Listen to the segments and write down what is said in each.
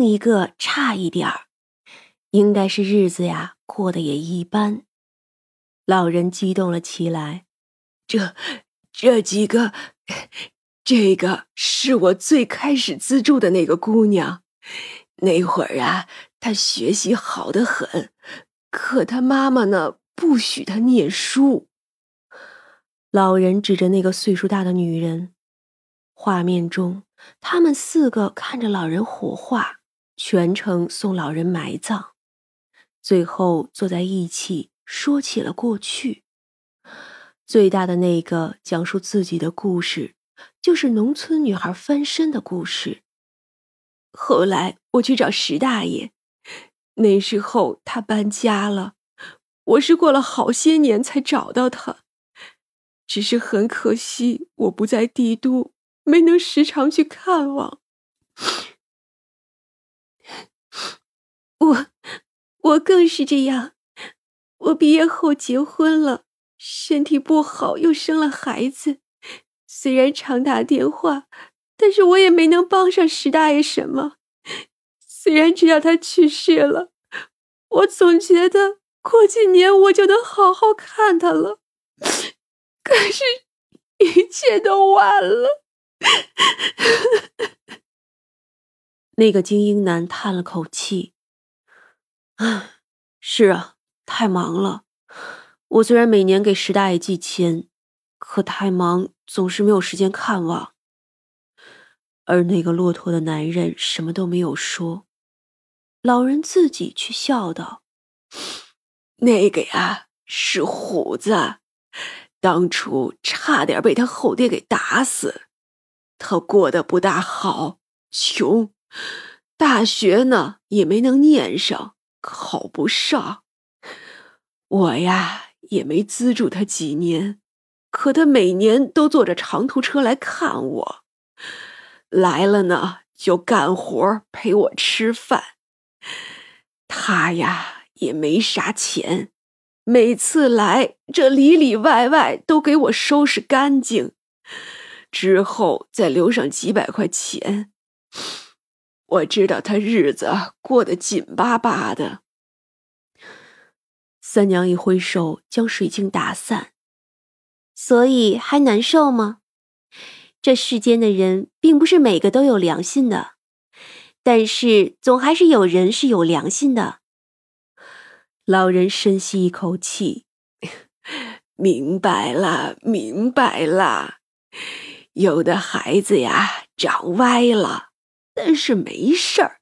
另一个差一点儿，应该是日子呀过得也一般。老人激动了起来，这这几个，这个是我最开始资助的那个姑娘，那会儿啊，她学习好的很，可她妈妈呢不许她念书。老人指着那个岁数大的女人，画面中，他们四个看着老人火化，全程送老人埋葬，最后坐在一起说起了过去。最大的那个讲述自己的故事，就是农村女孩翻身的故事。后来我去找石大爷，那时候他搬家了，我是过了好些年才找到他。只是很可惜，我不在帝都，没能时常去看望。我，我更是这样。我毕业后结婚了，身体不好，又生了孩子。虽然常打电话，但是我也没能帮上石大爷什么。虽然知道他去世了，我总觉得过几年我就能好好看他了。可是，一切都晚了。那个精英男叹了口气：“唉，是啊，太忙了。我虽然每年给石大爷寄钱，可太忙，总是没有时间看望。”而那个骆驼的男人什么都没有说，老人自己却笑道：“那个呀，是虎子。”当初差点被他后爹给打死，他过得不大好，穷，大学呢也没能念上，考不上。我呀也没资助他几年，可他每年都坐着长途车来看我，来了呢就干活陪我吃饭。他呀也没啥钱。每次来，这里里外外都给我收拾干净，之后再留上几百块钱。我知道他日子过得紧巴巴的。三娘一挥手，将水晶打散。所以还难受吗？这世间的人并不是每个都有良心的，但是总还是有人是有良心的。老人深吸一口气，明白了，明白了。有的孩子呀，长歪了，但是没事儿。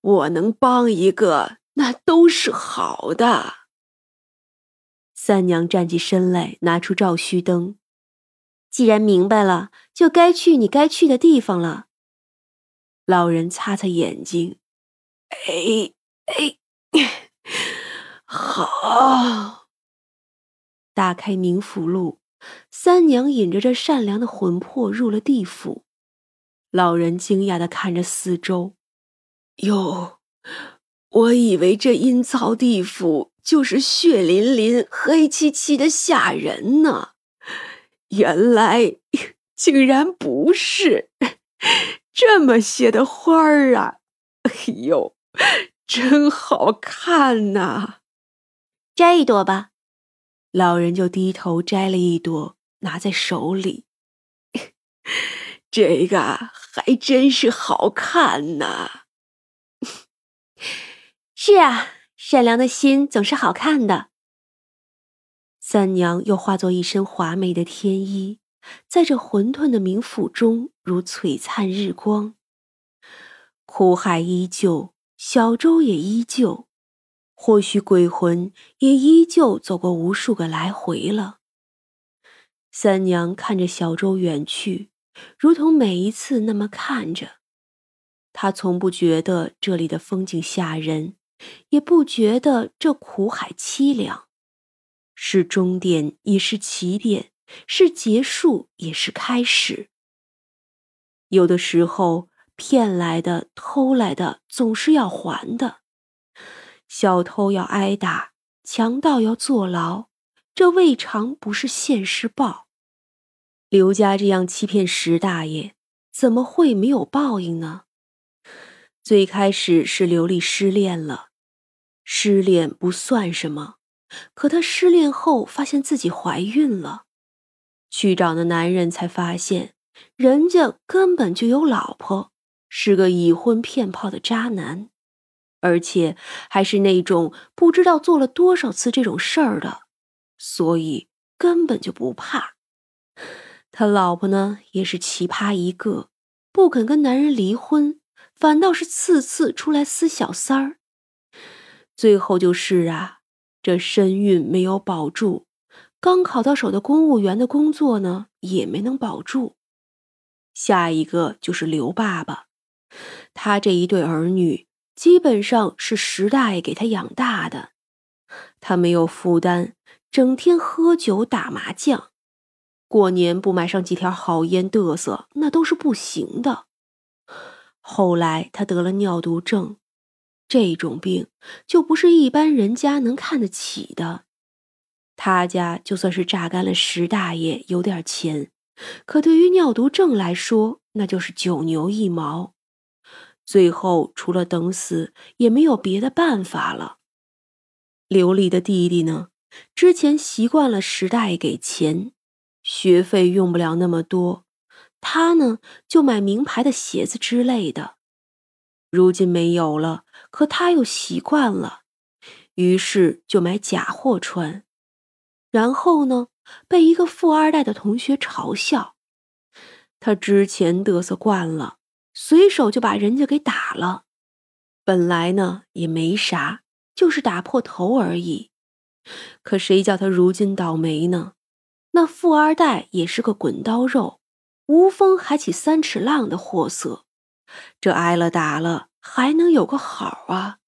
我能帮一个，那都是好的。三娘站起身来，拿出照虚灯。既然明白了，就该去你该去的地方了。老人擦擦眼睛，哎哎。好，打开冥府录，三娘引着这善良的魂魄入了地府。老人惊讶的看着四周，哟，我以为这阴曹地府就是血淋淋、黑漆漆的吓人呢，原来竟然不是，这么些的花儿啊！哎呦，真好看呐！摘一朵吧，老人就低头摘了一朵，拿在手里。这个还真是好看呐！是啊，善良的心总是好看的。三娘又化作一身华美的天衣，在这混沌的冥府中如璀璨日光。苦海依旧，小舟也依旧。或许鬼魂也依旧走过无数个来回了。三娘看着小舟远去，如同每一次那么看着。他从不觉得这里的风景吓人，也不觉得这苦海凄凉。是终点，也是起点；是结束，也是开始。有的时候，骗来的、偷来的，总是要还的。小偷要挨打，强盗要坐牢，这未尝不是现世报。刘家这样欺骗石大爷，怎么会没有报应呢？最开始是刘丽失恋了，失恋不算什么，可她失恋后发现自己怀孕了，去找那男人才发现，人家根本就有老婆，是个已婚骗炮的渣男，而且还是那种不知道做了多少次这种事儿的，所以根本就不怕。他老婆呢，也是奇葩一个，不肯跟男人离婚。反倒是次次出来撕小三儿，最后就是啊，这身孕没有保住，刚考到手的公务员的工作呢也没能保住。下一个就是刘爸爸，他这一对儿女基本上是石大爷给他养大的，他没有负担，整天喝酒打麻将，过年不买上几条好烟嘚瑟那都是不行的。后来他得了尿毒症，这种病就不是一般人家能看得起的。他家就算是榨干了石大爷有点钱，可对于尿毒症来说，那就是九牛一毛。最后除了等死，也没有别的办法了。刘丽的弟弟呢，之前习惯了石大爷给钱，学费用不了那么多。他呢，就买名牌的鞋子之类的。如今没有了，可他又习惯了，于是就买假货穿。然后呢，被一个富二代的同学嘲笑。他之前嘚瑟惯了，随手就把人家给打了。本来呢也没啥，就是打破头而已。可谁叫他如今倒霉呢？那富二代也是个滚刀肉。无风还起三尺浪的货色，这挨了打了还能有个好啊？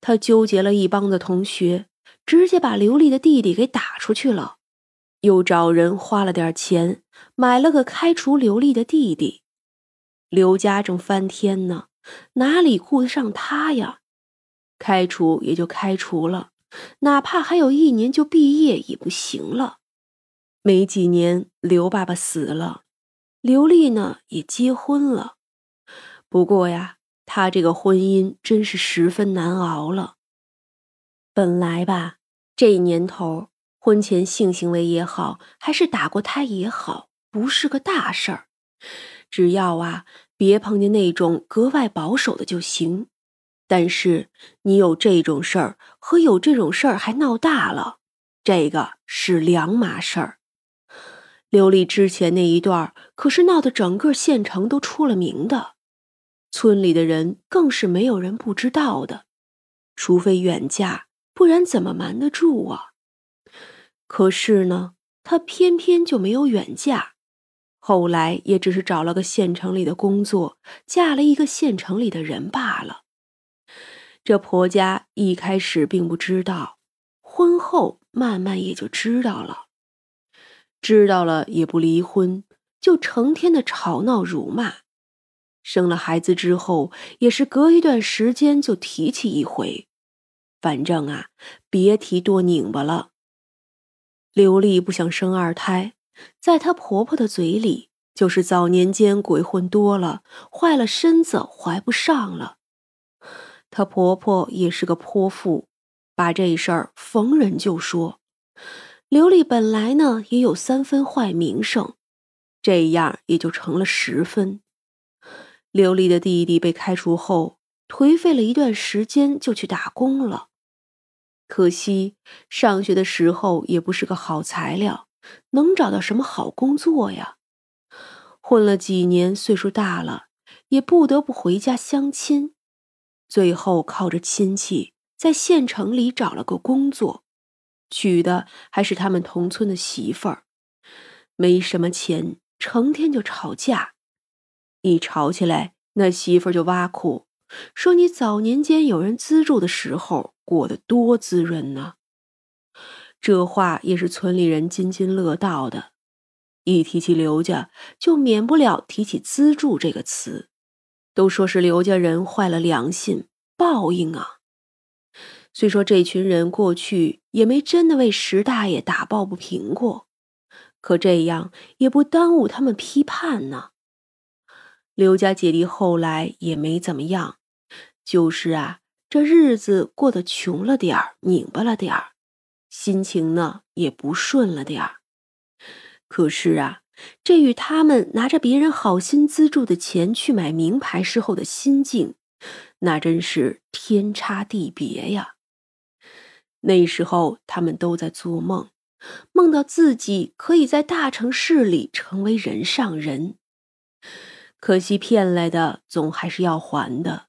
他纠结了一帮的同学，直接把刘丽的弟弟给打出去了，又找人花了点钱买了个开除刘丽的弟弟。刘家正翻天呢，哪里顾得上他呀？开除也就开除了，哪怕还有一年就毕业也不行了。没几年，刘爸爸死了。刘丽呢也结婚了，不过呀，她这个婚姻真是十分难熬了。本来吧，这年头婚前性行为也好，还是打过胎也好，不是个大事儿，只要啊别碰见那种格外保守的就行。但是你有这种事儿和有这种事儿还闹大了，这个是两码事儿。刘丽之前那一段可是闹得整个县城都出了名的，村里的人更是没有人不知道的，除非远嫁，不然怎么瞒得住啊？可是呢，她偏偏就没有远嫁，后来也只是找了个县城里的工作，嫁了一个县城里的人罢了。这婆家一开始并不知道，婚后慢慢也就知道了。知道了也不离婚，就成天的吵闹辱骂。生了孩子之后，也是隔一段时间就提起一回。反正啊，别提多拧巴了。刘丽不想生二胎，在她婆婆的嘴里，就是早年间鬼混多了，坏了身子，怀不上了。她婆婆也是个泼妇，把这事儿逢人就说。刘丽本来呢也有三分坏名声，这样也就成了十分。刘丽的弟弟被开除后，颓废了一段时间，就去打工了。可惜上学的时候也不是个好材料，能找到什么好工作呀？混了几年，岁数大了，也不得不回家相亲，最后靠着亲戚在县城里找了个工作。娶的还是他们同村的媳妇儿，没什么钱，成天就吵架。一吵起来，那媳妇儿就挖苦，说你早年间有人资助的时候过得多滋润呢。这话也是村里人津津乐道的。一提起刘家，就免不了提起资助这个词，都说是刘家人坏了良心，报应啊。虽说这群人过去也没真的为石大爷打抱不平过，可这样也不耽误他们批判呢。刘家姐弟后来也没怎么样，就是啊，这日子过得穷了点儿，拧巴了点儿，心情呢也不顺了点儿。可是啊，这与他们拿着别人好心资助的钱去买名牌时候的心境，那真是天差地别呀。那时候他们都在做梦，梦到自己可以在大城市里成为人上人。可惜骗来的总还是要还的。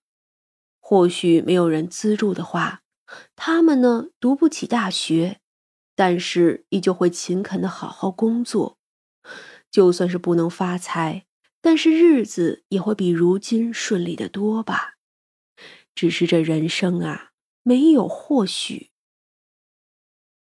或许没有人资助的话，他们呢读不起大学，但是依旧会勤恳的好好工作。就算是不能发财，但是日子也会比如今顺利的多吧。只是这人生啊，没有或许。